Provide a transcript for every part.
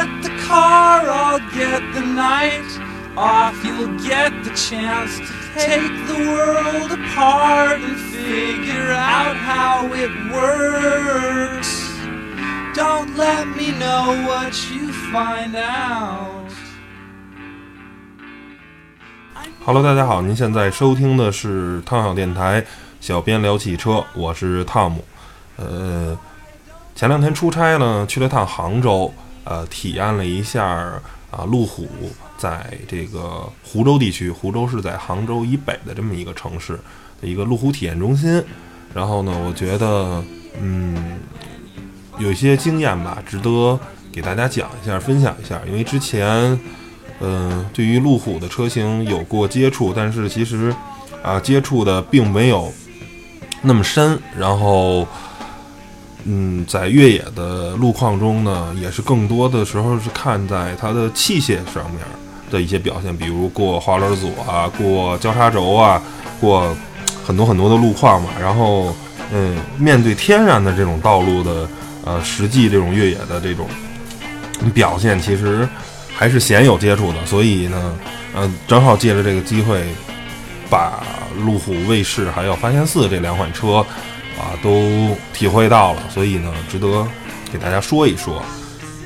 get the car, I'll get the night off. You'll get the chance to take the world apart and figure out how it works. Don't let me know what you find out. Hello，大家好，您现在收听的是汤小电台，小编聊汽车，我是汤姆。呃，前两天出差呢，去了趟杭州，呃，体验了一下啊，路虎在这个湖州地区，湖州是在杭州以北的这么一个城市的一个路虎体验中心。然后呢，我觉得，嗯，有一些经验吧，值得给大家讲一下，分享一下，因为之前。嗯，对于路虎的车型有过接触，但是其实啊，接触的并没有那么深。然后，嗯，在越野的路况中呢，也是更多的时候是看在它的器械上面的一些表现，比如过滑轮组啊，过交叉轴啊，过很多很多的路况嘛。然后，嗯，面对天然的这种道路的呃实际这种越野的这种表现，其实。还是鲜有接触的，所以呢，呃，正好借着这个机会，把路虎卫士还有发现四这两款车啊都体会到了，所以呢，值得给大家说一说。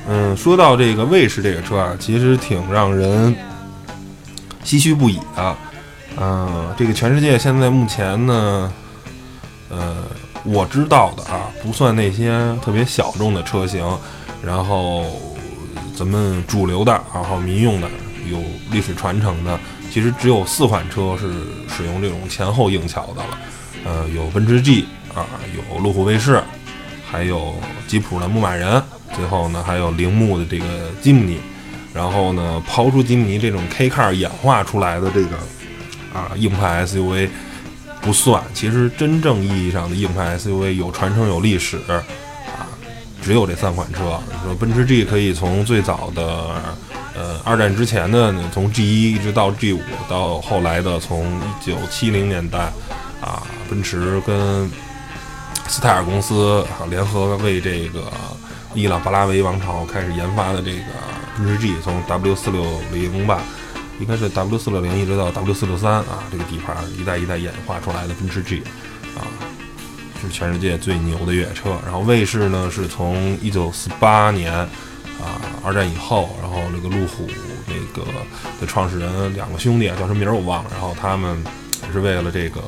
嗯，说到这个卫士这个车啊，其实挺让人唏嘘不已的。嗯，这个全世界现在目前呢，呃，我知道的啊，不算那些特别小众的车型，然后。咱们主流的，然后民用的，有历史传承的，其实只有四款车是使用这种前后硬桥的了。呃，有奔驰 G 啊，有路虎卫士，还有吉普的牧马人，最后呢还有铃木的这个吉姆尼。然后呢，抛出吉姆尼这种 K car 演化出来的这个啊硬派 SUV 不算，其实真正意义上的硬派 SUV 有传承有历史啊。只有这三款车，说奔驰 G 可以从最早的，呃，二战之前的从 G 一一直到 G 五，到后来的从一九七零年代，啊，奔驰跟斯泰尔公司联合为这个伊朗巴拉维王朝开始研发的这个奔驰 G，从 W 四六零吧，应该是 W 四六零一直到 W 四六三啊，这个底盘一代一代演化出来的奔驰 G，啊。是全世界最牛的越野车，然后卫士呢是从一九四八年啊二战以后，然后那个路虎那个的创始人两个兄弟啊叫什么名儿我忘了，然后他们也是为了这个，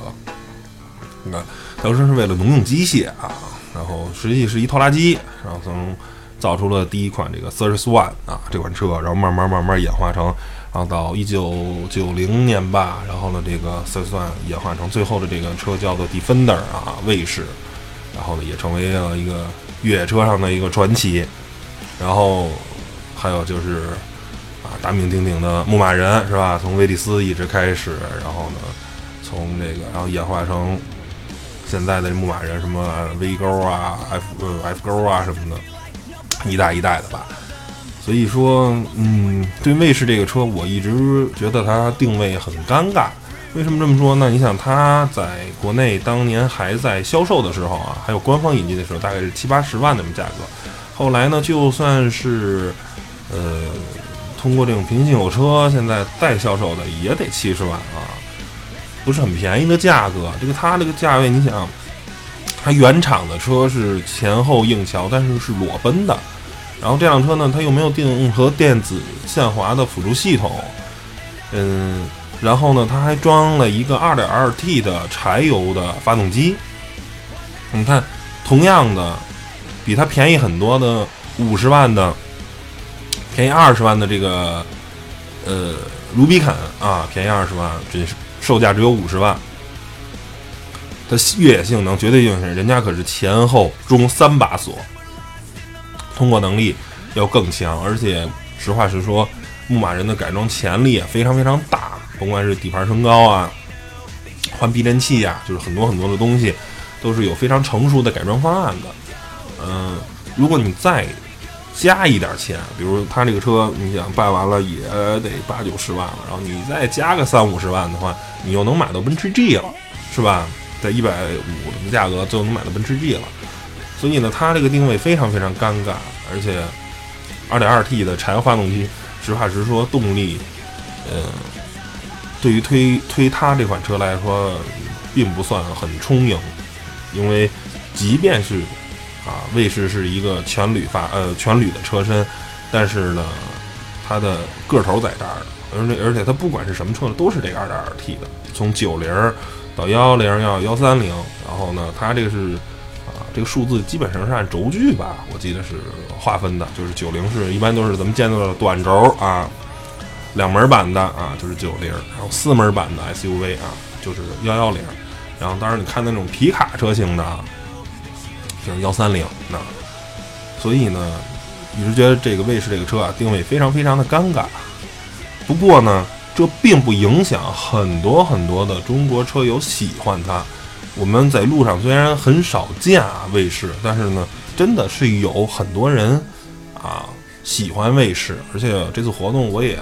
那当时是为了农用机械啊，然后实际是一拖拉机，然后从造出了第一款这个 Cirrus One 啊这款车，然后慢慢慢慢演化成。然后到一九九零年吧，然后呢，这个 Search One 演化成最后的这个车叫做 Defender 啊，卫士，然后呢也成为了一个越野车上的一个传奇。然后还有就是啊，大名鼎鼎的牧马人是吧？从威利斯一直开始，然后呢，从这个然后演化成现在的牧马人，什么 V 勾啊、F F 勾啊什么的，一代一代的吧。所以说，嗯，对卫士这个车，我一直觉得它定位很尴尬。为什么这么说呢？你想，它在国内当年还在销售的时候啊，还有官方引进的时候，大概是七八十万那么价格。后来呢，就算是，呃，通过这种平行有车，现在再销售的也得七十万啊，不是很便宜的价格。这个它这个价位，你想，它原厂的车是前后硬桥，但是是裸奔的。然后这辆车呢，它又没有任何电子限滑的辅助系统，嗯，然后呢，它还装了一个 2.2T 的柴油的发动机。你看，同样的，比它便宜很多的五十万的，便宜二十万的这个，呃，卢比肯啊，便宜二十万，这售价只有五十万。它越野性能绝对硬性，人家可是前后中三把锁。通过能力要更强，而且实话实说，牧马人的改装潜力也非常非常大。甭管是底盘升高啊，换避震器呀，就是很多很多的东西，都是有非常成熟的改装方案的。嗯，如果你再加一点钱，比如他这个车，你想办完了也得八九十万了，然后你再加个三五十万的话，你又能买到奔驰 G 了，是吧？在一百五的价格就能买到奔驰 G 了。所以呢，它这个定位非常非常尴尬，而且二点二 T 的柴油发动机，实话实说，动力，呃，对于推推它这款车来说，并不算很充盈，因为即便是啊，卫士是一个全铝发呃全铝的车身，但是呢，它的个头在这儿，而且而且它不管是什么车呢，都是这个二点二 T 的，从九零到幺幺零幺幺三零，然后呢，它这个是啊。这个数字基本上是按轴距吧，我记得是划分的，就是九零是一般都是咱们见到的短轴啊，两门版的啊就是九零，然后四门版的 SUV 啊就是幺幺零，然后当然你看那种皮卡车型的，就是幺三零那，所以呢，一直觉得这个卫士这个车啊定位非常非常的尴尬。不过呢，这并不影响很多很多的中国车友喜欢它。我们在路上虽然很少见啊卫士，但是呢，真的是有很多人啊喜欢卫士，而且这次活动我也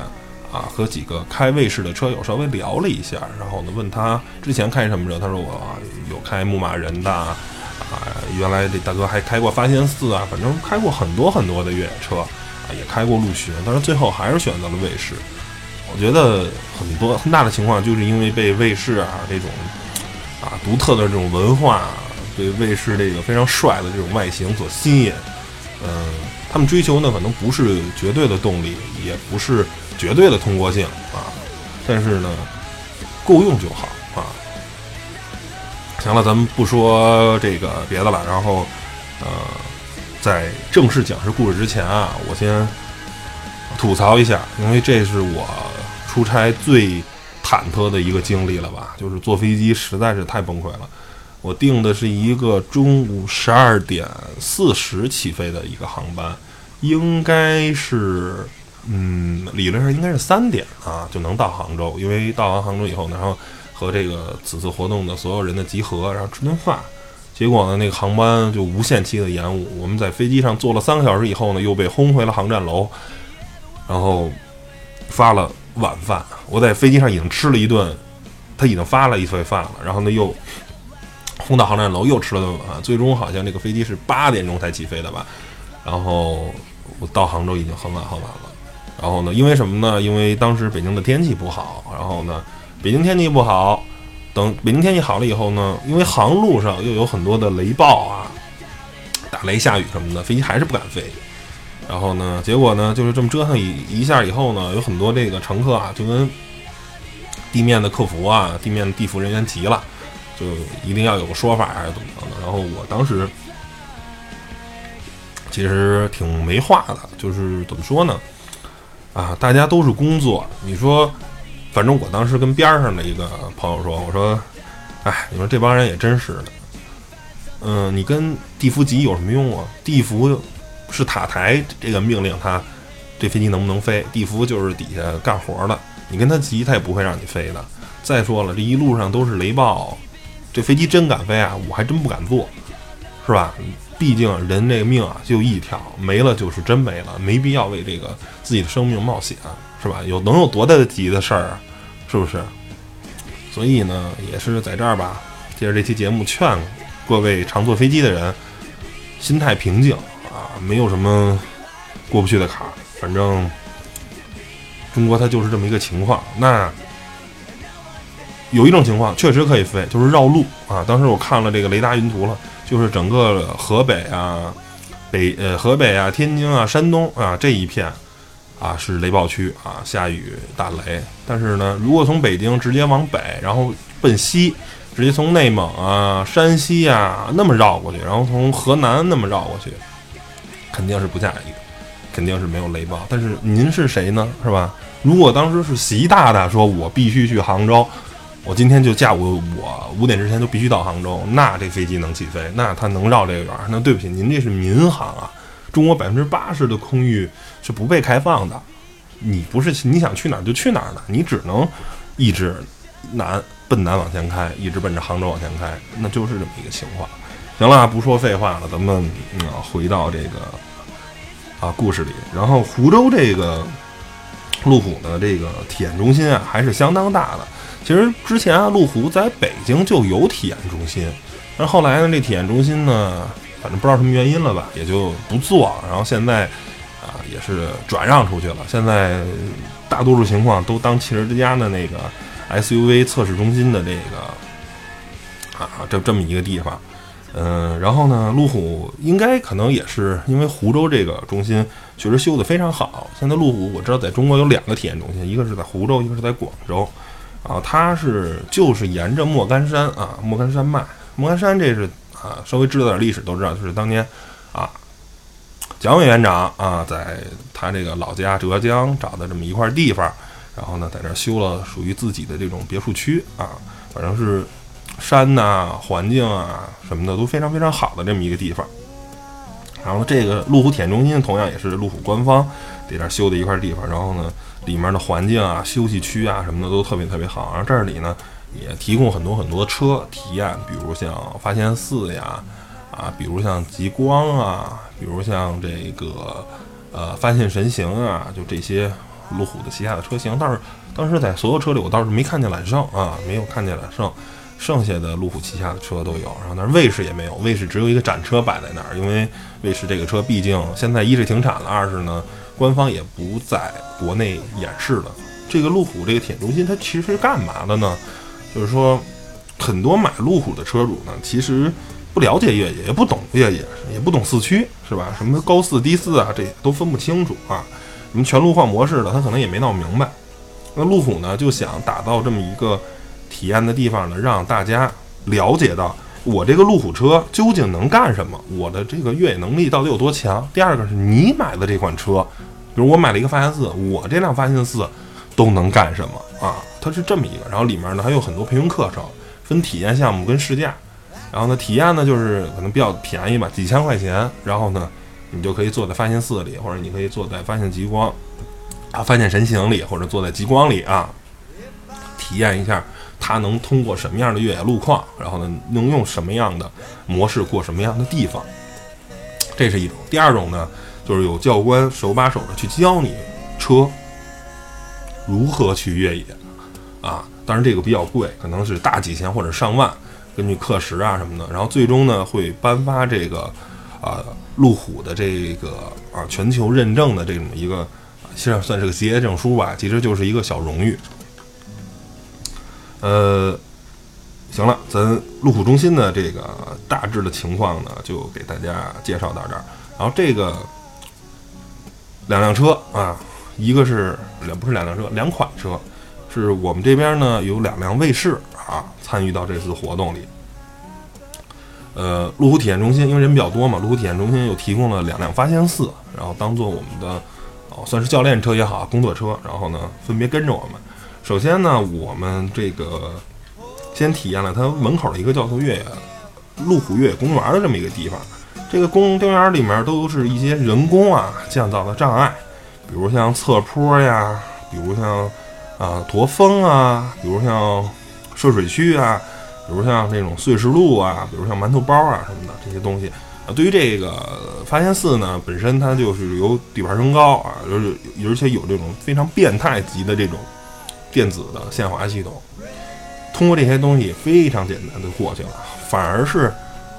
啊和几个开卫士的车友稍微聊了一下，然后呢问他之前开什么车，他说我有开牧马人的啊，原来这大哥还开过发现四啊，反正开过很多很多的越野车啊，也开过陆巡，但是最后还是选择了卫士。我觉得很多很大的情况就是因为被卫士啊这种。啊，独特的这种文化，对卫士这个非常帅的这种外形所吸引。嗯，他们追求呢，可能不是绝对的动力，也不是绝对的通过性啊，但是呢，够用就好啊。行了，咱们不说这个别的了，然后呃，在正式讲述故事之前啊，我先吐槽一下，因为这是我出差最。忐忑的一个经历了吧，就是坐飞机实在是太崩溃了。我订的是一个中午十二点四十起飞的一个航班，应该是，嗯，理论上应该是三点啊就能到杭州。因为到完杭州以后呢，然后和这个此次活动的所有人的集合，然后吃顿饭。结果呢，那个航班就无限期的延误。我们在飞机上坐了三个小时以后呢，又被轰回了航站楼，然后发了。晚饭，我在飞机上已经吃了一顿，他已经发了一份饭了，然后呢又轰到航站楼又吃了顿晚饭，最终好像这个飞机是八点钟才起飞的吧，然后我到杭州已经很晚很晚了，然后呢因为什么呢？因为当时北京的天气不好，然后呢北京天气不好，等北京天气好了以后呢，因为航路上又有很多的雷暴啊，打雷下雨什么的，飞机还是不敢飞。然后呢，结果呢，就是这么折腾一一下以后呢，有很多这个乘客啊，就跟地面的客服啊、地面的地服人员急了，就一定要有个说法还是怎么着的。然后我当时其实挺没话的，就是怎么说呢？啊，大家都是工作，你说，反正我当时跟边上的一个朋友说，我说，哎，你说这帮人也真是的，嗯，你跟地服急有什么用啊？地服。是塔台这个命令，他这飞机能不能飞？地服就是底下干活的，你跟他急，他也不会让你飞的。再说了，这一路上都是雷暴，这飞机真敢飞啊？我还真不敢坐，是吧？毕竟人这个命啊就一条，没了就是真没了，没必要为这个自己的生命冒险，是吧？有能有多大的急的事儿啊？是不是？所以呢，也是在这儿吧，借着这期节目劝各位常坐飞机的人，心态平静。没有什么过不去的坎儿，反正中国它就是这么一个情况。那有一种情况确实可以飞，就是绕路啊。当时我看了这个雷达云图了，就是整个河北啊、北呃河北啊、天津啊、山东啊这一片啊是雷暴区啊，下雨打雷。但是呢，如果从北京直接往北，然后奔西，直接从内蒙啊、山西啊那么绕过去，然后从河南那么绕过去。肯定是不下雨，肯定是没有雷暴。但是您是谁呢？是吧？如果当时是习大大说，我必须去杭州，我今天就下午我五点之前就必须到杭州，那这飞机能起飞，那它能绕这个圆？那对不起，您这是民航啊！中国百分之八十的空域是不被开放的，你不是你想去哪儿就去哪儿的，你只能一直南奔南往前开，一直奔着杭州往前开，那就是这么一个情况。行了，不说废话了，咱们嗯回到这个啊故事里。然后湖州这个路虎的这个体验中心啊，还是相当大的。其实之前啊，路虎在北京就有体验中心，但是后来呢，这体验中心呢，反正不知道什么原因了吧，也就不做。然后现在啊，也是转让出去了。现在大多数情况都当汽车之家的那个 SUV 测试中心的这个啊，这这么一个地方。嗯，然后呢，路虎应该可能也是因为湖州这个中心确实修得非常好。现在路虎我知道在中国有两个体验中心，一个是在湖州，一个是在广州。啊，它是就是沿着莫干山啊，莫干山脉。莫干山这是啊，稍微知道点历史都知道，就是当年啊，蒋委员长啊，在他这个老家浙江找的这么一块地方，然后呢，在这修了属于自己的这种别墅区啊，反正是山呐、环境啊什么的都非常非常好的这么一个地方。然后这个路虎体验中心同样也是路虎官方在这修的一块地方，然后呢。里面的环境啊、休息区啊什么的都特别特别好，然后这里呢也提供很多很多车体验，比如像发现四呀，啊，比如像极光啊，比如像这个呃发现神行啊，就这些路虎的旗下的车型。但是当时在所有车里，我倒是没看见揽胜啊，没有看见揽胜，剩下的路虎旗下的车都有。然后但是卫士也没有，卫士只有一个展车摆在那儿，因为卫士这个车毕竟现在一是停产了，二是呢。官方也不在国内演示了。这个路虎这个体验中心，它其实是干嘛的呢？就是说，很多买路虎的车主呢，其实不了解越野，也不懂越野，也不懂四驱，是吧？什么高四低四啊，这都分不清楚啊。什么全路况模式的，他可能也没闹明白。那路虎呢，就想打造这么一个体验的地方呢，让大家了解到我这个路虎车究竟能干什么，我的这个越野能力到底有多强。第二个是你买的这款车。比如我买了一个发现四，我这辆发现四都能干什么啊？它是这么一个，然后里面呢还有很多培训课程，分体验项目跟试驾。然后呢，体验呢就是可能比较便宜吧，几千块钱。然后呢，你就可以坐在发现四里，或者你可以坐在发现极光啊、发现神行里，或者坐在极光里啊，体验一下它能通过什么样的越野路况，然后呢能用什么样的模式过什么样的地方。这是一种。第二种呢？就是有教官手把手的去教你车如何去越野啊，当然这个比较贵，可能是大几千或者上万，根据课时啊什么的。然后最终呢会颁发这个啊路虎的这个啊全球认证的这种一个，实际上算是个结业证书吧，其实就是一个小荣誉。呃，行了，咱路虎中心的这个大致的情况呢，就给大家介绍到这儿。然后这个。两辆车啊，一个是两不是两辆车，两款车，是我们这边呢有两辆卫士啊参与到这次活动里。呃，路虎体验中心因为人比较多嘛，路虎体验中心又提供了两辆发现四，然后当做我们的哦算是教练车也好，工作车，然后呢分别跟着我们。首先呢，我们这个先体验了它门口的一个叫做越野路虎越野公园的这么一个地方。这个公园里面都是一些人工啊建造的障碍，比如像侧坡呀，比如像啊驼峰啊，比如像涉水区啊，比如像那种碎石路啊，比如像馒头包啊什么的这些东西啊。对于这个发现四呢，本身它就是由底盘升高啊，就是而且有这种非常变态级的这种电子的限滑系统，通过这些东西非常简单的过去了，反而是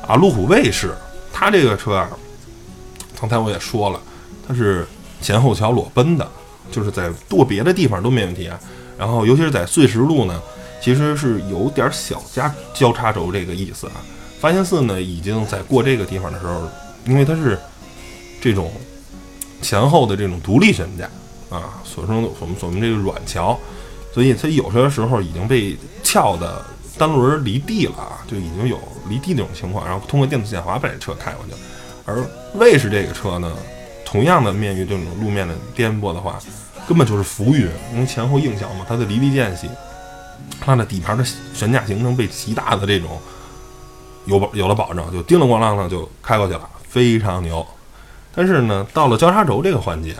啊路虎卫士。它这个车啊，刚才我也说了，它是前后桥裸奔的，就是在过别的地方都没问题啊。然后尤其是在碎石路呢，其实是有点小加交叉轴这个意思啊。发现四呢，已经在过这个地方的时候，因为它是这种前后的这种独立悬架啊，所称我们所谓这个软桥，所以它有些时候已经被翘的。单轮离地了啊，就已经有离地那种情况，然后通过电子限滑把这车开过去。而卫士这个车呢，同样的面于这种路面的颠簸的话，根本就是浮云，因为前后硬桥嘛，它的离地间隙，它的底盘的悬架行程被极大的这种有保有了保证，就叮了咣啷的就开过去了，非常牛。但是呢，到了交叉轴这个环节，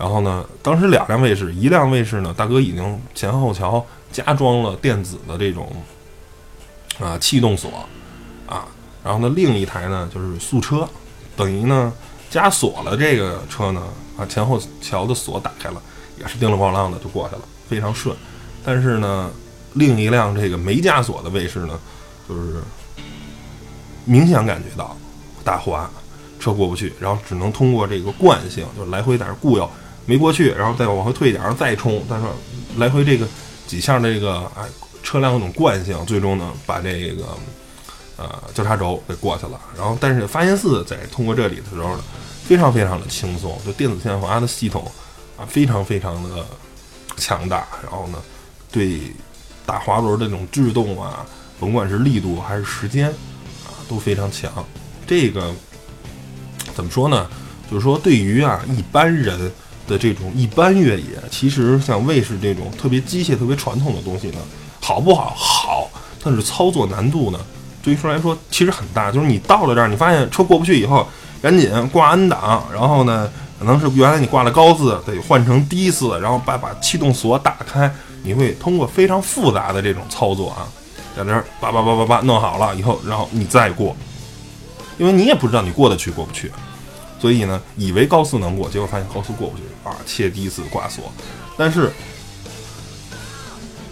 然后呢，当时两辆卫士，一辆卫士呢，大哥已经前后桥。加装了电子的这种啊气动锁啊，然后呢，另一台呢就是速车，等于呢加锁了这个车呢啊前后桥的锁打开了，也是叮铃咣啷的就过去了，非常顺。但是呢，另一辆这个没加锁的卫士呢，就是明显感觉到打滑，车过不去，然后只能通过这个惯性，就来回在这固有没过去，然后再往回退一点，然后再冲，但是来回这个几下这个哎车辆那种惯性，最终呢把这个呃交叉轴给过去了。然后但是发现四在通过这里的时候呢，非常非常的轻松，就电子限滑的系统啊非常非常的强大，然后呢对打滑轮的这种制动啊，甭管是力度还是时间啊都非常强。这个怎么说呢？就是说对于啊一般人。的这种一般越野，其实像卫士这种特别机械、特别传统的东西呢，好不好？好，但是操作难度呢，对于说来说其实很大。就是你到了这儿，你发现车过不去以后，赶紧挂 N 档，然后呢，可能是原来你挂了高四，得换成低四，然后把把气动锁打开，你会通过非常复杂的这种操作啊，在这儿叭叭叭叭叭弄好了以后，然后你再过，因为你也不知道你过得去过不去。所以呢，以为高速能过，结果发现高速过不去啊！切第一次挂锁，但是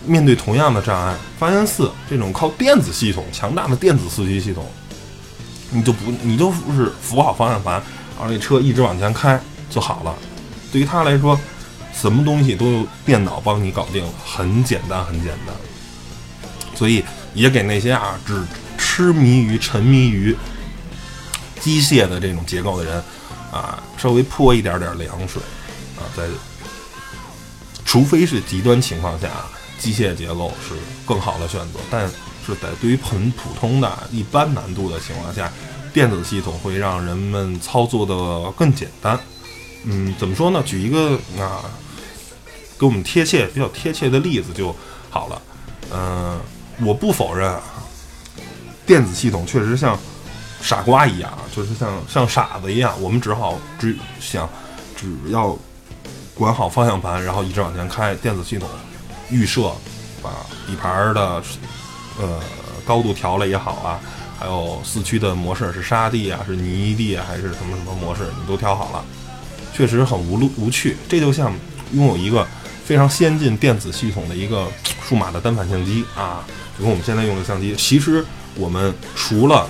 面对同样的障碍，发现四这种靠电子系统强大的电子司机系统，你就不你就是扶好方向盘，然后这车一直往前开就好了。对于他来说，什么东西都由电脑帮你搞定了，很简单，很简单。所以也给那些啊只痴迷于、沉迷于机械的这种结构的人。啊，稍微泼一点点凉水，啊，在除非是极端情况下，机械结构是更好的选择。但是在对于很普通的一般难度的情况下，电子系统会让人们操作的更简单。嗯，怎么说呢？举一个啊，给我们贴切、比较贴切的例子就好了。嗯，我不否认，电子系统确实像。傻瓜一样，就是像像傻子一样，我们只好只想，只要管好方向盘，然后一直往前开。电子系统预设把底盘的呃高度调了也好啊，还有四驱的模式是沙地啊，是泥地啊，还是什么什么模式，你都调好了，确实很无路无趣。这就像拥有一个非常先进电子系统的一个数码的单反相机啊，就跟我们现在用的相机，其实我们除了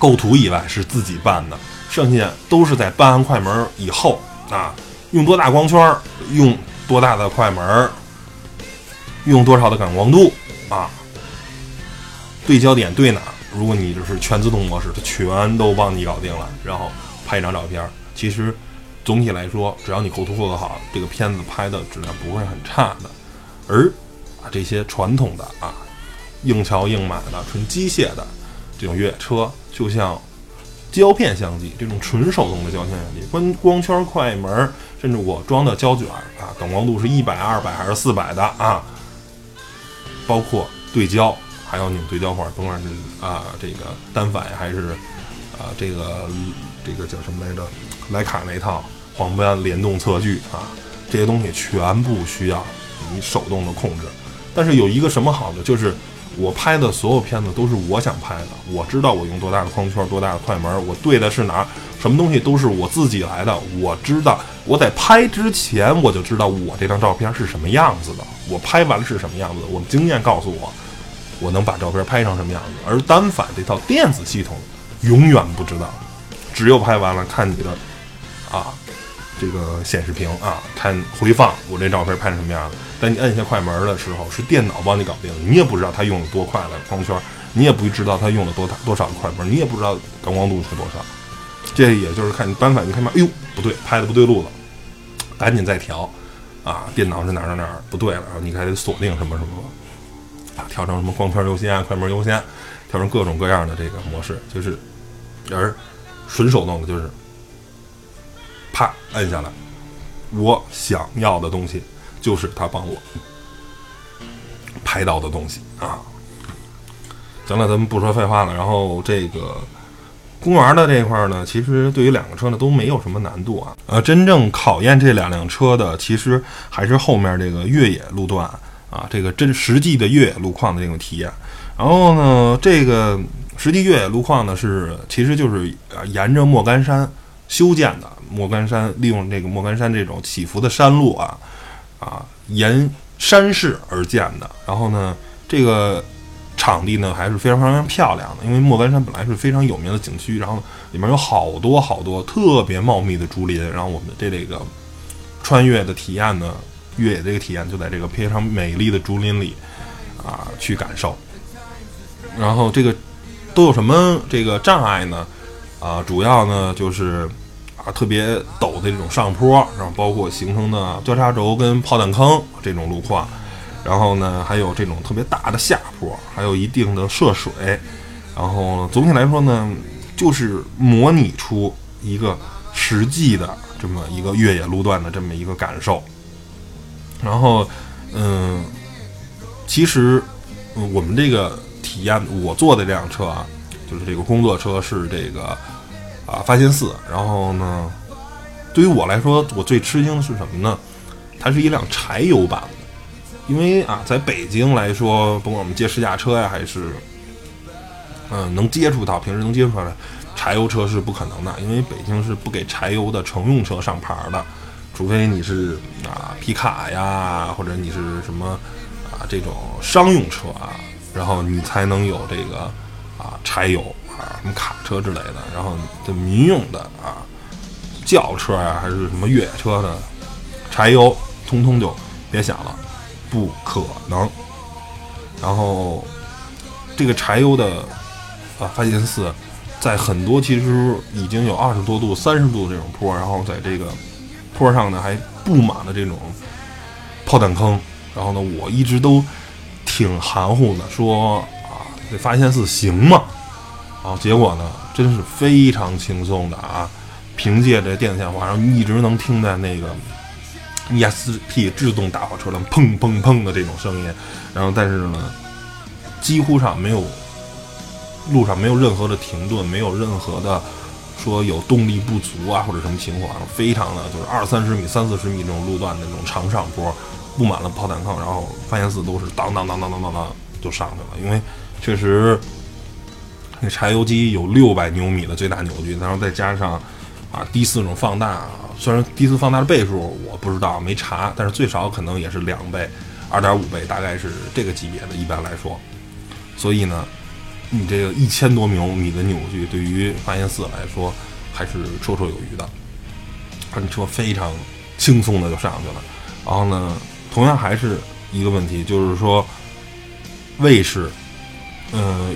构图以外是自己办的，剩下都是在办完快门以后啊，用多大光圈，用多大的快门，用多少的感光度啊，对焦点对哪？如果你就是全自动模式，它全都帮你搞定了，然后拍一张照片。其实总体来说，只要你构图做得好，这个片子拍的质量不会很差的。而啊这些传统的啊硬桥硬马的纯机械的这种越野车。就像胶片相机这种纯手动的胶片相机，光光圈、快门，甚至我装的胶卷啊，感光度是一百、二百还是四百的啊？包括对焦，还有拧对焦环，甭管是啊这个单反还是啊这个这个叫什么来着？徕卡那套黄斑联动测距啊，这些东西全部需要你手动的控制。但是有一个什么好的，就是。我拍的所有片子都是我想拍的，我知道我用多大的框圈、多大的快门，我对的是哪儿，什么东西都是我自己来的。我知道我在拍之前我就知道我这张照片是什么样子的，我拍完了是什么样子，我经验告诉我，我能把照片拍成什么样子。而单反这套电子系统永远不知道，只有拍完了看你的啊。这个显示屏啊，看回放，我这照片拍成什么样子？但你摁下快门的时候，是电脑帮你搞定，你也不知道它用了多快的光圈，你也不知道它用了多大多少的快门，你也不知道感光度是多少。这也就是看你单反，你看嘛，哎呦，不对，拍的不对路了，赶紧再调啊！电脑是哪儿哪儿不对了，然后你还得锁定什么什么啊，调成什么光圈优先、快门优先，调成各种各样的这个模式，就是而纯手动的，就是。啪，摁下来，我想要的东西就是他帮我拍到的东西啊。行了，咱们不说废话了。然后这个公园的这一块呢，其实对于两个车呢都没有什么难度啊。呃，真正考验这两辆车的，其实还是后面这个越野路段啊，这个真实际的越野路况的这种体验。然后呢，这个实际越野路况呢是，其实就是沿着莫干山修建的。莫干山利用这个莫干山这种起伏的山路啊，啊，沿山势而建的。然后呢，这个场地呢还是非常非常漂亮的，因为莫干山本来是非常有名的景区，然后里面有好多好多特别茂密的竹林，然后我们的这这个穿越的体验呢，越野这个体验就在这个非常美丽的竹林里啊去感受。然后这个都有什么这个障碍呢？啊，主要呢就是啊特别陡的这种上坡，然后包括形成的交叉轴跟炮弹坑这种路况。然后呢，还有这种特别大的下坡，还有一定的涉水，然后总体来说呢，就是模拟出一个实际的这么一个越野路段的这么一个感受。然后，嗯，其实我们这个体验，我坐的这辆车啊，就是这个工作车是这个啊发现四。然后呢，对于我来说，我最吃惊的是什么呢？它是一辆柴油版的。因为啊，在北京来说，甭管我们接试驾车呀，还是嗯能接触到，平时能接触到的柴油车是不可能的，因为北京是不给柴油的乘用车上牌的，除非你是啊皮卡呀，或者你是什么啊这种商用车啊，然后你才能有这个啊柴油什么卡车之类的，然后这民用的啊轿车呀，还是什么越野车的柴油，通通就别想了。不可能。然后，这个柴油的啊发现四，在很多其实已经有二十多度、三十度这种坡，然后在这个坡上呢还布满了这种炮弹坑。然后呢，我一直都挺含糊的，说啊这发现四行吗？然后结果呢，真是非常轻松的啊，凭借着电子线滑，然后一直能听在那个。ESP 制动大货车辆砰砰砰的这种声音，然后但是呢，几乎上没有路上没有任何的停顿，没有任何的说有动力不足啊或者什么情况，非常的就是二三十米、三四十米这种路段的那种长上坡，布满了炮弹坑，然后发现四都是当当当当当当当就上去了，因为确实那柴油机有六百牛米的最大扭矩，然后再加上啊低四种放大。虽然低速放大的倍数我不知道没查，但是最少可能也是两倍、二点五倍，大概是这个级别的。一般来说，所以呢，你这个一千多牛米的扭矩对于发现四来说还是绰绰有余的。这车非常轻松的就上去了。然后呢，同样还是一个问题，就是说卫士，呃，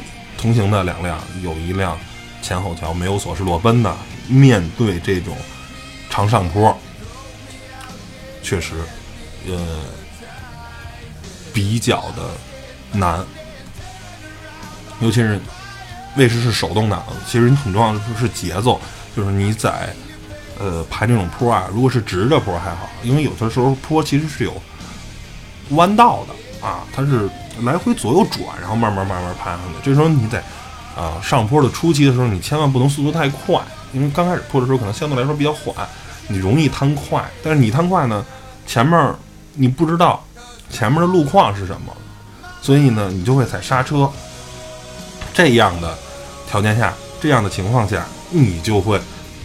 同行的两辆有一辆前后桥没有锁，是裸奔的，面对这种。长上坡，确实，呃，比较的难，尤其是卫士是手动挡，其实你很重要的是节奏，就是你在呃爬这种坡啊，如果是直着坡还好，因为有的时候坡其实是有弯道的啊，它是来回左右转，然后慢慢慢慢爬上去。这时候你在啊上坡的初期的时候，你千万不能速度太快，因为刚开始坡的时候可能相对来说比较缓。你容易贪快，但是你贪快呢，前面你不知道前面的路况是什么，所以呢，你就会踩刹车。这样的条件下，这样的情况下，你就会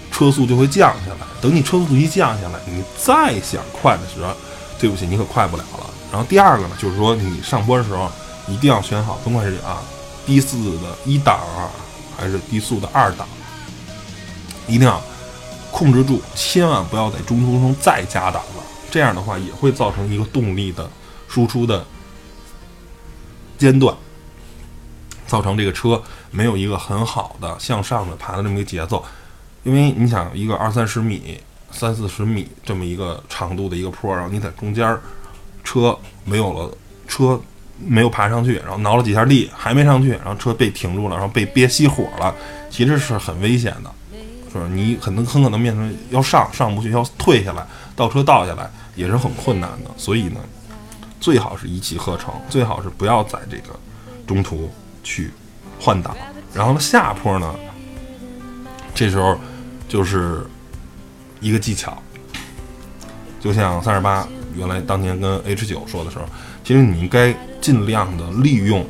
车速就会降下来。等你车速一降下来，你再想快的时候，对不起，你可快不了了。然后第二个呢，就是说你上坡的时候一定要选好，甭管是啊低速的一档啊，还是低速的二档，一定要。控制住，千万不要在中途中再加档了，这样的话也会造成一个动力的输出的间断，造成这个车没有一个很好的向上的爬的这么一个节奏。因为你想，一个二三十米、三四十米这么一个长度的一个坡，然后你在中间儿，车没有了，车没有爬上去，然后挠了几下地还没上去，然后车被停住了，然后被憋熄火了，其实是很危险的。是你很能很可能面临要上上不去，要退下来倒车倒下来也是很困难的。所以呢，最好是一气呵成，最好是不要在这个中途去换挡。然后呢，下坡呢，这时候就是一个技巧，就像三十八原来当年跟 H 九说的时候，其实你应该尽量的利用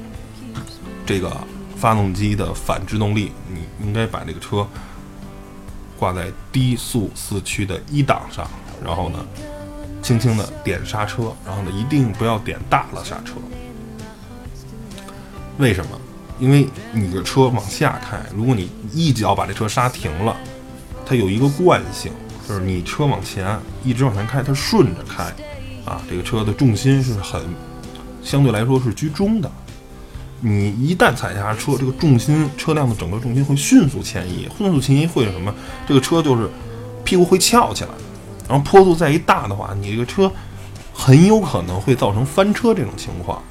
这个发动机的反制动力，你应该把这个车。挂在低速四驱的一档上，然后呢，轻轻的点刹车，然后呢，一定不要点大了刹车。为什么？因为你的车往下开，如果你一脚把这车刹停了，它有一个惯性，就是你车往前一直往前开，它顺着开，啊，这个车的重心是很相对来说是居中的。你一旦踩下车，这个重心车辆的整个重心会迅速前移，迅速前移会什么？这个车就是屁股会翘起来，然后坡度再一大的话，你这个车很有可能会造成翻车这种情况。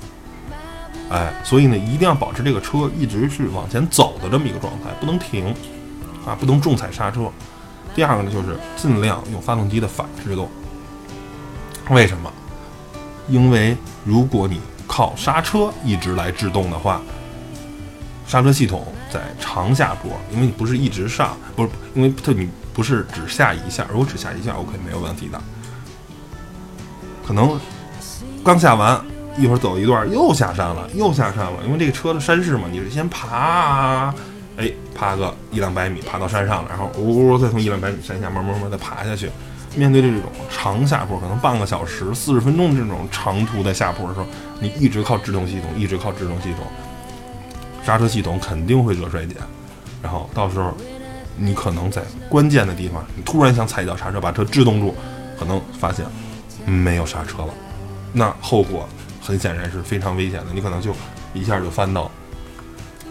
哎，所以呢，一定要保持这个车一直是往前走的这么一个状态，不能停，啊，不能重踩刹车。第二个呢，就是尽量用发动机的反制动。为什么？因为如果你靠刹车一直来制动的话，刹车系统在长下坡，因为你不是一直上，不是，因为它你不是只下一下，如果只下一下，OK 没有问题的。可能刚下完。一会儿走一段又下山了，又下山了，因为这个车的山势嘛，你是先爬，哎，爬个一两百米，爬到山上了，然后呜呜再从一两百米山下慢慢慢的爬下去。面对这种长下坡，可能半个小时、四十分钟这种长途的下坡的时候，你一直靠制动系统，一直靠制动系统，刹车系统肯定会热衰减，然后到时候你可能在关键的地方，你突然想踩一脚刹车把车制动住，可能发现没有刹车了，那后果。很显然是非常危险的，你可能就一下就翻到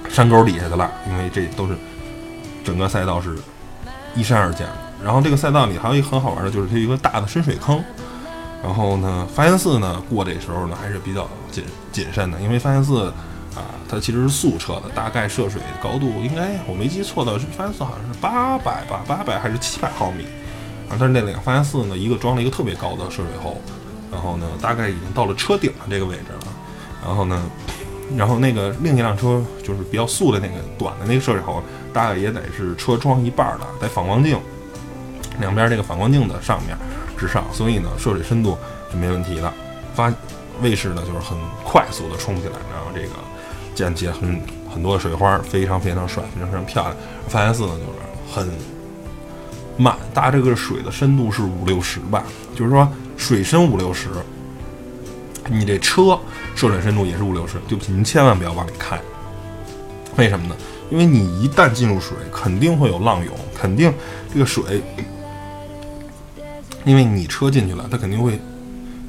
山沟底下的了，因为这都是整个赛道是依山而建的。然后这个赛道里还有一个很好玩的，就是它有一个大的深水坑。然后呢，发现寺呢过这时候呢还是比较谨谨慎的，因为发现寺啊，它其实是速车的，大概涉水高度应该我没记错的是发现寺好像是八百吧，八百还是七百毫米啊？但是那两发现寺呢，一个装了一个特别高的涉水喉。然后呢，大概已经到了车顶的这个位置了。然后呢，然后那个另一辆车就是比较素的那个短的那个涉水喉，大概也得是车窗一半的，带反光镜，两边这个反光镜的上面之上，所以呢，涉水深度是没问题的。发卫士呢就是很快速的冲起来，然后这个溅起很很多的水花，非常非常帅，非常非常漂亮。发现四呢就是很慢，大这个水的深度是五六十吧，就是说。水深五六十，你这车涉水深度也是五六十，对不起，您千万不要往里开。为什么呢？因为你一旦进入水，肯定会有浪涌，肯定这个水，因为你车进去了，它肯定会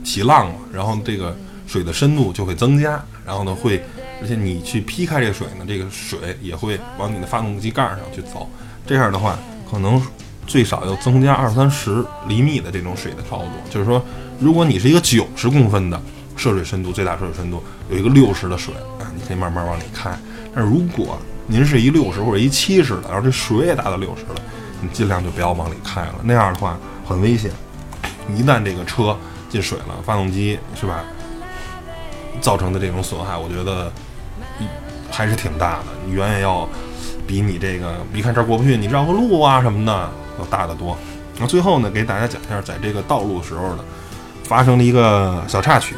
起浪嘛，然后这个水的深度就会增加，然后呢会，而且你去劈开这个水呢，这个水也会往你的发动机盖上去走，这样的话可能。最少要增加二三十厘米的这种水的高度，就是说，如果你是一个九十公分的涉水深度，最大涉水深度有一个六十的水啊，你可以慢慢往里开。但是如果您是一六十或者一七十的，然后这水也达到六十了，你尽量就不要往里开了，那样的话很危险。一旦这个车进水了，发动机是吧，造成的这种损害，我觉得还是挺大的。远远要比你这个一看这儿过不去，你绕个路啊什么的。要大得多。那最后呢，给大家讲一下，在这个道路的时候呢，发生了一个小插曲，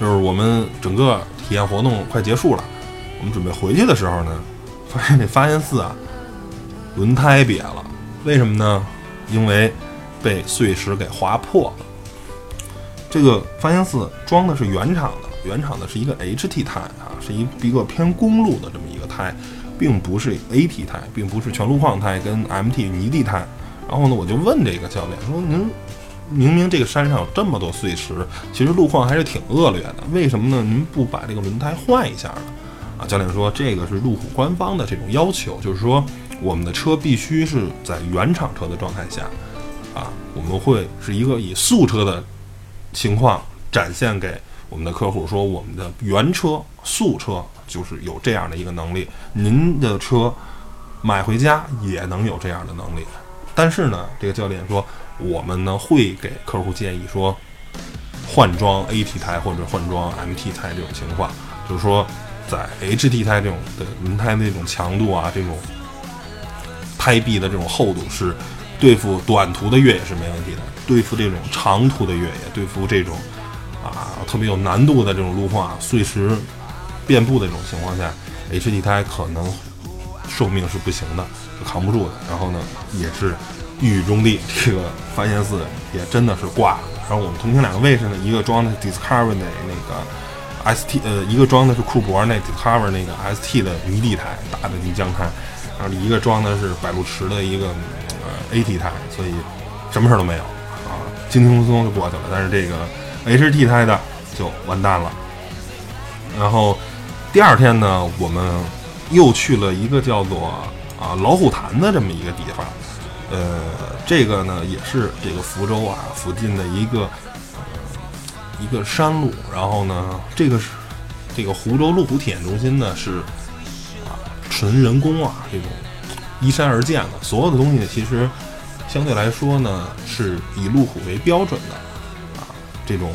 就是我们整个体验活动快结束了，我们准备回去的时候呢，发现这发现四啊，轮胎瘪了。为什么呢？因为被碎石给划破了。这个发现寺装的是原厂的，原厂的是一个 HT 胎啊，是一一个偏公路的这么一个胎。并不是 AT 胎，并不是全路况胎跟 MT 泥地胎。然后呢，我就问这个教练说：“您明明这个山上有这么多碎石，其实路况还是挺恶劣的，为什么呢？您不把这个轮胎换一下呢？”啊，教练说：“这个是路虎官方的这种要求，就是说我们的车必须是在原厂车的状态下，我们会是一个以素车的情况展现给我们的客户，说我们的原车素车。”就是有这样的一个能力，您的车买回家也能有这样的能力。但是呢，这个教练说，我们呢会给客户建议说，换装 AT 胎或者换装 MT 胎这种情况，就是说在 HT 胎这种的轮胎那种强度啊，这种胎壁的这种厚度是对付短途的越野是没问题的，对付这种长途的越野，对付这种啊特别有难度的这种路况碎石。遍布的这种情况下，H D 胎可能寿命是不行的，是扛不住的。然后呢，也是一语中的，这个发现四也真的是挂了。然后我们同行两个卫士呢，一个装的是 Discovery 那个 ST 呃，一个装的是库珀那 Discovery 那个 ST 的迷地台大的泥浆胎，然后一个装的是百路驰的一个 AT 台，所以什么事儿都没有啊，轻轻松松就过去了。但是这个 HT 胎的就完蛋了。然后第二天呢，我们又去了一个叫做啊老虎潭的这么一个地方，呃，这个呢也是这个福州啊附近的一个呃。一个山路，然后呢，这个是这个湖州路虎体验中心呢是啊纯人工啊这种依山而建的，所有的东西其实相对来说呢是以路虎为标准的啊这种，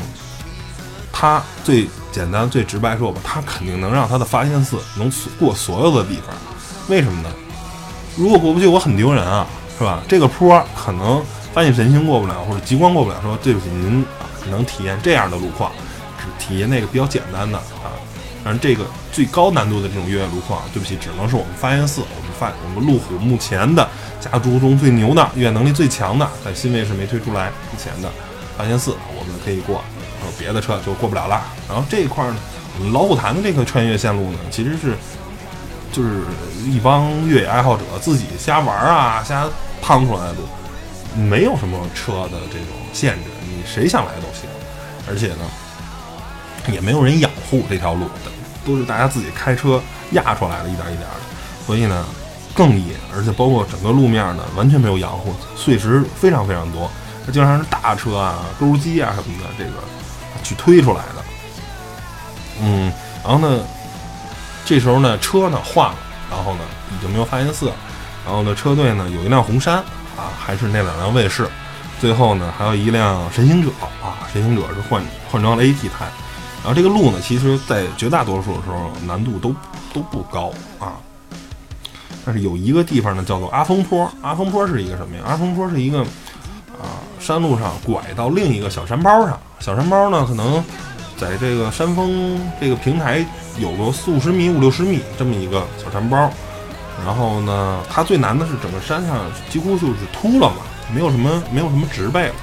它最简单最直白说吧，它肯定能让它的发现寺能过所有的地方，为什么呢？如果过不去，我很丢人啊，是吧？这个坡可能发现神星过不了，或者极光过不了，说对不起您。能体验这样的路况，只体验那个比较简单的啊。当然，这个最高难度的这种越野路况，对不起，只能是我们发现寺，我们我们路虎目前的家族中最牛的越野能力最强的，在新卫士没推出来之前的发现四，我们可以过，然后别的车就过不了了。然后这一块呢，我们老虎潭的这个穿越线路呢，其实是就是一帮越野爱好者自己瞎玩啊，瞎趟出来的路，没有什么车的这种限制。你谁想来都行，而且呢，也没有人养护这条路，都是大家自己开车压出来的，一点一点的，所以呢更野，而且包括整个路面呢完全没有养护，碎石非常非常多，它经常是大车啊、钩机啊什么的这个去推出来的。嗯，然后呢，这时候呢车呢换了，然后呢已经没有发现寺，然后呢车队呢有一辆红山啊，还是那两辆卫士。最后呢，还有一辆神行者啊，神行者是换换装了 AT 胎，然后这个路呢，其实在绝大多数的时候难度都都不高啊，但是有一个地方呢叫做阿峰坡，阿峰坡是一个什么呀？阿峰坡是一个啊山路上拐到另一个小山包上，小山包呢可能在这个山峰这个平台有个四五十米、五六十米这么一个小山包，然后呢，它最难的是整个山上几乎就是秃了嘛。没有什么，没有什么植被了，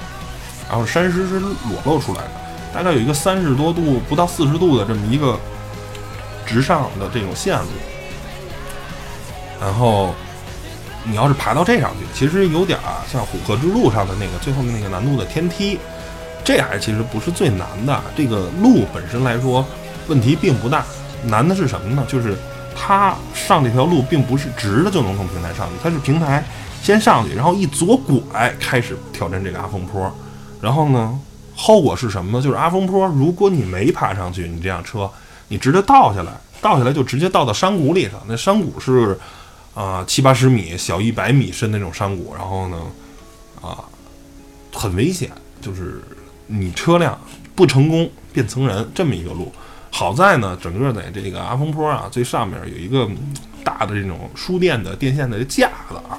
然后山石是裸露出来的，大概有一个三十多度不到四十度的这么一个直上的这种线路，然后你要是爬到这上去，其实有点儿像虎鹤之路上的那个最后的那个难度的天梯，这还其实不是最难的，这个路本身来说问题并不大，难的是什么呢？就是它上这条路并不是直的就能从平台上去，它是平台。先上去，然后一左拐开始挑战这个阿峰坡，然后呢，后果是什么呢？就是阿峰坡，如果你没爬上去，你这辆车你直接倒下来，倒下来就直接倒到山谷里头。那山谷是啊七八十米、小一百米深那种山谷，然后呢啊很危险，就是你车辆不成功变成人这么一个路。好在呢，整个在这个阿峰坡啊最上面有一个大的这种输电的电线的架子啊。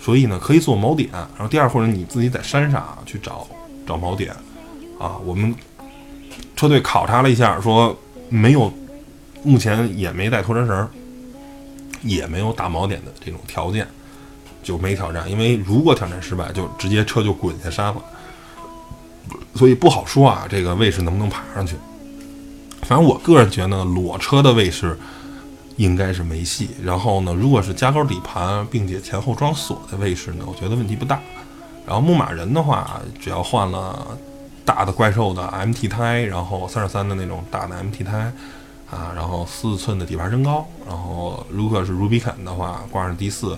所以呢，可以做锚点，然后第二或者你自己在山上啊去找找锚点，啊，我们车队考察了一下，说没有，目前也没带拖车绳，也没有打锚点的这种条件，就没挑战。因为如果挑战失败，就直接车就滚下山了，所以不好说啊，这个卫士能不能爬上去？反正我个人觉得，裸车的卫士。应该是没戏。然后呢，如果是加高底盘并且前后装锁的卫士呢，我觉得问题不大。然后牧马人的话，只要换了大的怪兽的 MT 胎，然后三十三的那种大的 MT 胎啊，然后四寸的底盘升高，然后如果是 Rubicon 的话，挂上 D 四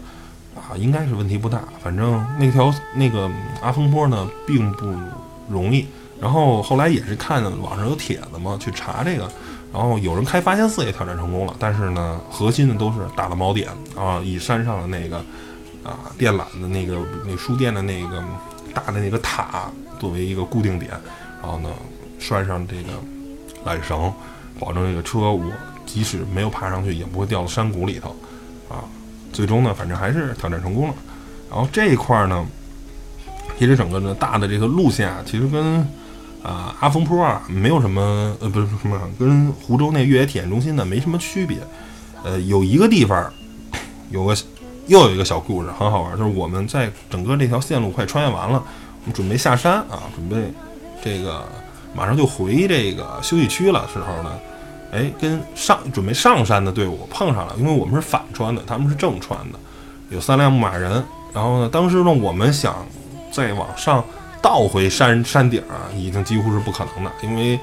啊，应该是问题不大。反正那条那个阿峰坡呢，并不容易。然后后来也是看网上有帖子嘛，去查这个。然后有人开发现四也挑战成功了，但是呢，核心的都是打了锚点啊，以山上的那个啊电缆的那个那输电的那个大的那个塔作为一个固定点，然后呢拴上这个缆绳，保证这个车我即使没有爬上去也不会掉到山谷里头啊。最终呢，反正还是挑战成功了。然后这一块呢，其实整个的大的这个路线啊，其实跟。啊，阿峰坡啊，没有什么，呃，不是什么，跟湖州那越野体验中心呢没什么区别。呃，有一个地方，有个又有一个小故事，很好玩，就是我们在整个这条线路快穿越完了，我们准备下山啊，准备这个马上就回这个休息区了时候呢，哎，跟上准备上山的队伍碰上了，因为我们是反穿的，他们是正穿的，有三辆牧马人。然后呢，当时呢，我们想再往上倒回山山顶啊，已经几乎是不可能的，因为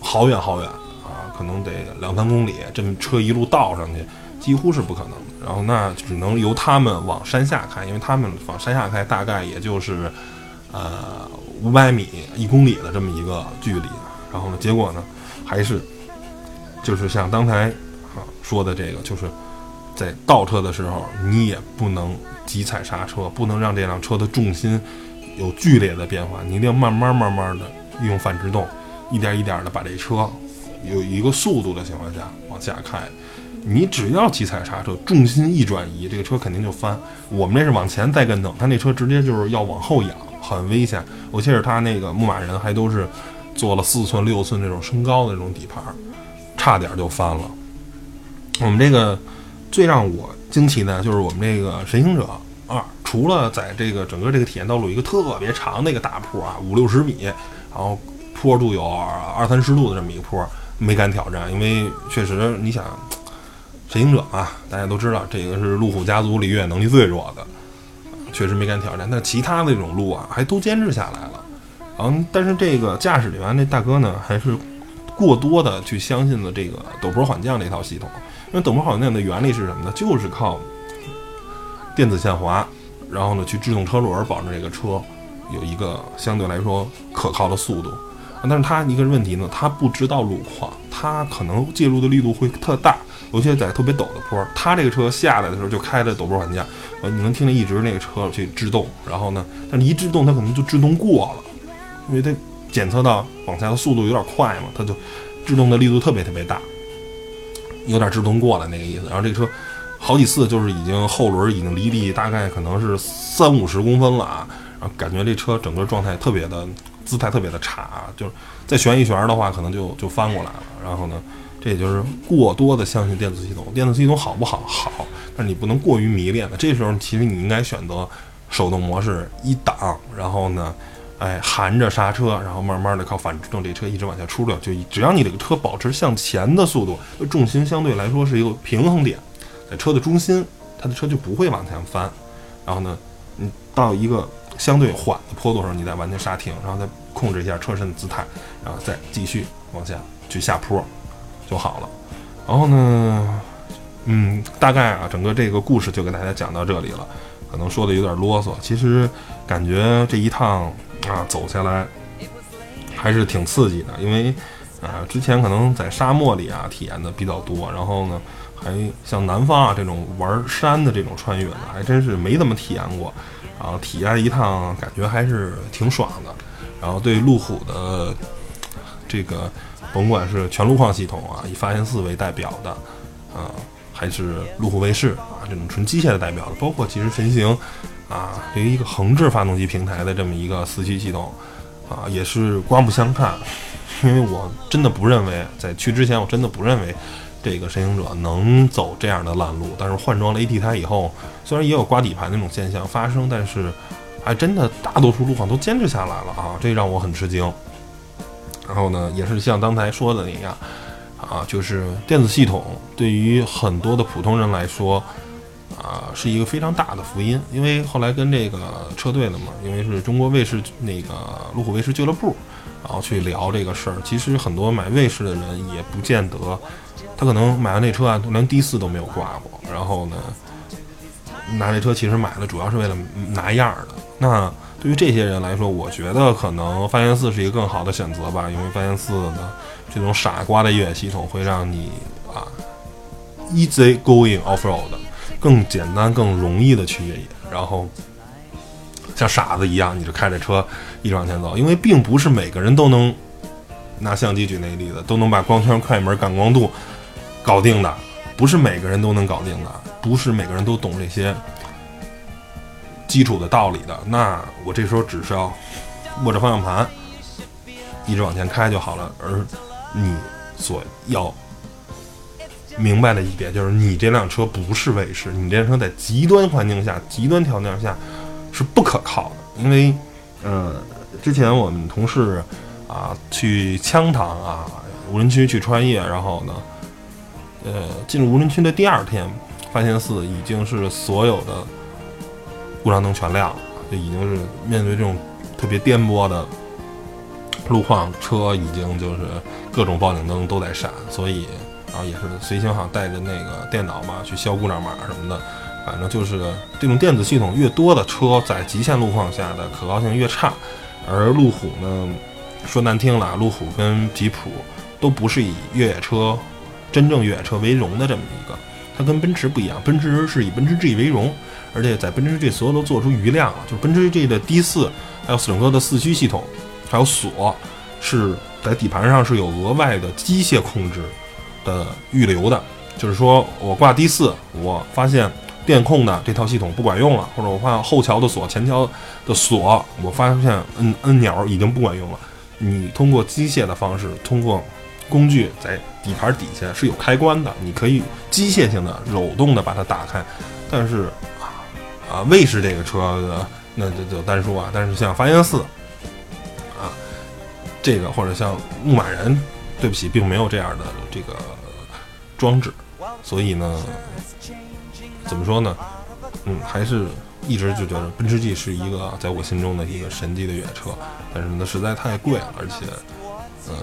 好远好远啊，可能得两三公里，这车一路倒上去，几乎是不可能的。然后那只能由他们往山下开，因为他们往山下开大概也就是呃五百米、一公里的这么一个距离。然后呢，结果呢，还是就是像刚才啊说的这个，就是在倒车的时候，你也不能急踩刹车，不能让这辆车的重心有剧烈的变化，你一定要慢慢慢慢的用反制动，一点一点的把这车有一个速度的情况下往下开。你只要急踩刹车，重心一转移，这个车肯定就翻。我们这是往前带跟头，他那车直接就是要往后仰，很危险。我记得他那个牧马人还都是做了四寸、六寸这种升高的那种底盘，差点就翻了。我们这个最让我惊奇的就是我们这个神行者二，除了在这个整个这个体验道路一个特别长的一个大坡啊，五六十米，然后坡度有二三十度的这么一个坡，没敢挑战，因为确实你想。神行者啊，大家都知道，这个是路虎家族里越野能力最弱的，确实没敢挑战。但其他的这种路啊，还都坚持下来了。嗯，但是这个驾驶员那大哥呢，还是过多的去相信了这个陡坡缓降这套系统。因为陡坡缓降的原理是什么呢？就是靠电子限滑，然后呢去制动车轮，保证这个车有一个相对来说可靠的速度。但是他一个问题呢，他不知道路况，他可能介入的力度会特大。尤其在特别陡的坡，他这个车下来的时候就开着陡坡缓降，呃，你能听见一直那个车去制动，然后呢，但是一制动它可能就制动过了，因为它检测到往下的速度有点快嘛，它就制动的力度特别特别大，有点制动过了那个意思。然后这个车好几次就是已经后轮已经离地大概可能是三五十公分了啊，然后感觉这车整个状态特别的姿态特别的差，就是再旋一旋的话可能就就翻过来了，然后呢。这也就是过多的相信电子系统，电子系统好不好？好，但是你不能过于迷恋了。这时候其实你应该选择手动模式，一档，然后呢，哎，含着刹车，然后慢慢的靠反制动，这车一直往下出溜。就只要你这个车保持向前的速度，重心相对来说是一个平衡点，在车的中心，它的车就不会往前翻。然后呢，你到一个相对缓的坡度时候，你再完全刹停，然后再控制一下车身的姿态，然后再继续往下去下坡。就好了，然后呢，嗯，大概啊，整个这个故事就给大家讲到这里了，可能说的有点啰嗦，其实感觉这一趟啊走下来还是挺刺激的，因为啊之前可能在沙漠里啊体验的比较多，然后呢还像南方啊这种玩山的这种穿越呢，还真是没怎么体验过，然后体验一趟感觉还是挺爽的，然后对路虎的这个。甭管是全路况系统啊，以发现四为代表的，啊，还是路虎卫士啊这种纯机械的代表的，包括其实神行啊，对于一个横置发动机平台的这么一个四驱系统啊，也是刮目相看。因为我真的不认为，在去之前我真的不认为这个神行者能走这样的烂路。但是换装了 AT 胎以后，虽然也有刮底盘那种现象发生，但是还真的大多数路况都坚持下来了啊，这让我很吃惊。然后呢，也是像刚才说的那样，啊，就是电子系统对于很多的普通人来说，啊，是一个非常大的福音。因为后来跟这个车队的嘛，因为是中国卫视那个路虎卫士俱乐部，然后去聊这个事儿。其实很多买卫士的人也不见得，他可能买完那车啊，连第四都没有挂过。然后呢，拿这车其实买的主要是为了拿样的。那对于这些人来说，我觉得可能发现四是一个更好的选择吧，因为发现四的这种傻瓜的越野系统会让你啊，easy going off road，更简单、更容易的去越野，然后像傻子一样，你就开着车一直往前走，因为并不是每个人都能拿相机举那个例子，都能把光圈、快门、感光度搞定的，不是每个人都能搞定的，不是每个人都懂这些。基础的道理的，那我这时候只是要握着方向盘，一直往前开就好了。而你所要明白的一点就是，你这辆车不是卫士，你这辆车在极端环境下、极端条件下是不可靠的。因为，呃，之前我们同事啊，去羌塘啊，无人区去穿越，然后呢，呃，进入无人区的第二天，发现寺已经是所有的故障灯全亮了，就已经是面对这种特别颠簸的路况，车已经就是各种报警灯都在闪，所以然后也是随行好像带着那个电脑嘛去消故障码什么的，反正就是这种电子系统越多的车，在极限路况下的可靠性越差，而路虎呢，说难听了，路虎跟吉普都不是以越野车真正越野车为荣的这么一个，它跟奔驰不一样，奔驰是以奔驰 G 为荣，而且在奔驰 G 所有都做出余量了，就是奔驰 G 的 D 四，还有整个的四驱系统，还有锁是在底盘上是有额外的机械控制的预留的，就是说我挂 D 四，我发现电控的这套系统不管用了，或者我换后桥的锁、前桥的锁，我发现摁摁钮已经不管用了，你通过机械的方式，通过工具在底盘底下是有开关的，你可以机械性的、手动的把它打开。但是啊，卫士这个车的那就就单说啊，但是像发现四啊，这个或者像牧马人，对不起，并没有这样的这个装置，所以呢，怎么说呢？嗯，还是一直就觉得奔驰 G 是一个在我心中的一个神级的越野车，但是呢，实在太贵了，而且，呃，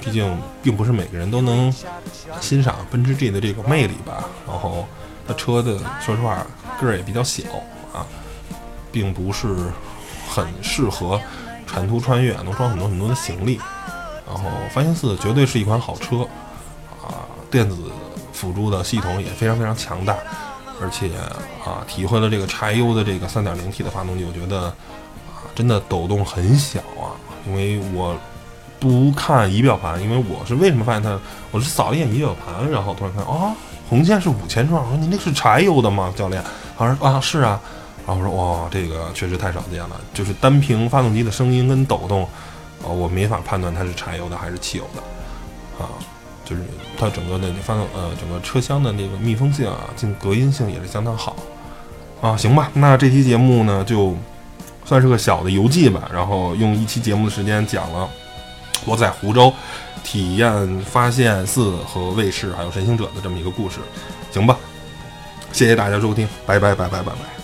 毕竟并不是每个人都能欣赏奔驰 G 的这个魅力吧。然后，它车的说实话个儿也比较小啊，并不是很适合长途穿越，能装很多很多的行李。然后，发现四绝对是一款好车啊，电子辅助的系统也非常非常强大。而且啊，体会了这个柴油的这个 3.0T 的发动机，我觉得啊，真的抖动很小啊。因为我不看仪表盘，因为我是为什么发现它，我是扫了一眼仪表盘，然后突然看啊，红线是五千转，我说您那是柴油的吗，教练？他说啊是啊，然后我说哇，这个确实太少见了，就是单凭发动机的声音跟抖动，啊，我没法判断它是柴油的还是汽油的，啊。就是它整个的发动呃整个车厢的那个密封性啊，进隔音性也是相当好啊。行吧，那这期节目呢，就算是个小的游记吧。然后用一期节目的时间讲了我在湖州体验发现四和卫士还有神行者的这么一个故事，行吧？谢谢大家收听，拜拜拜拜拜拜。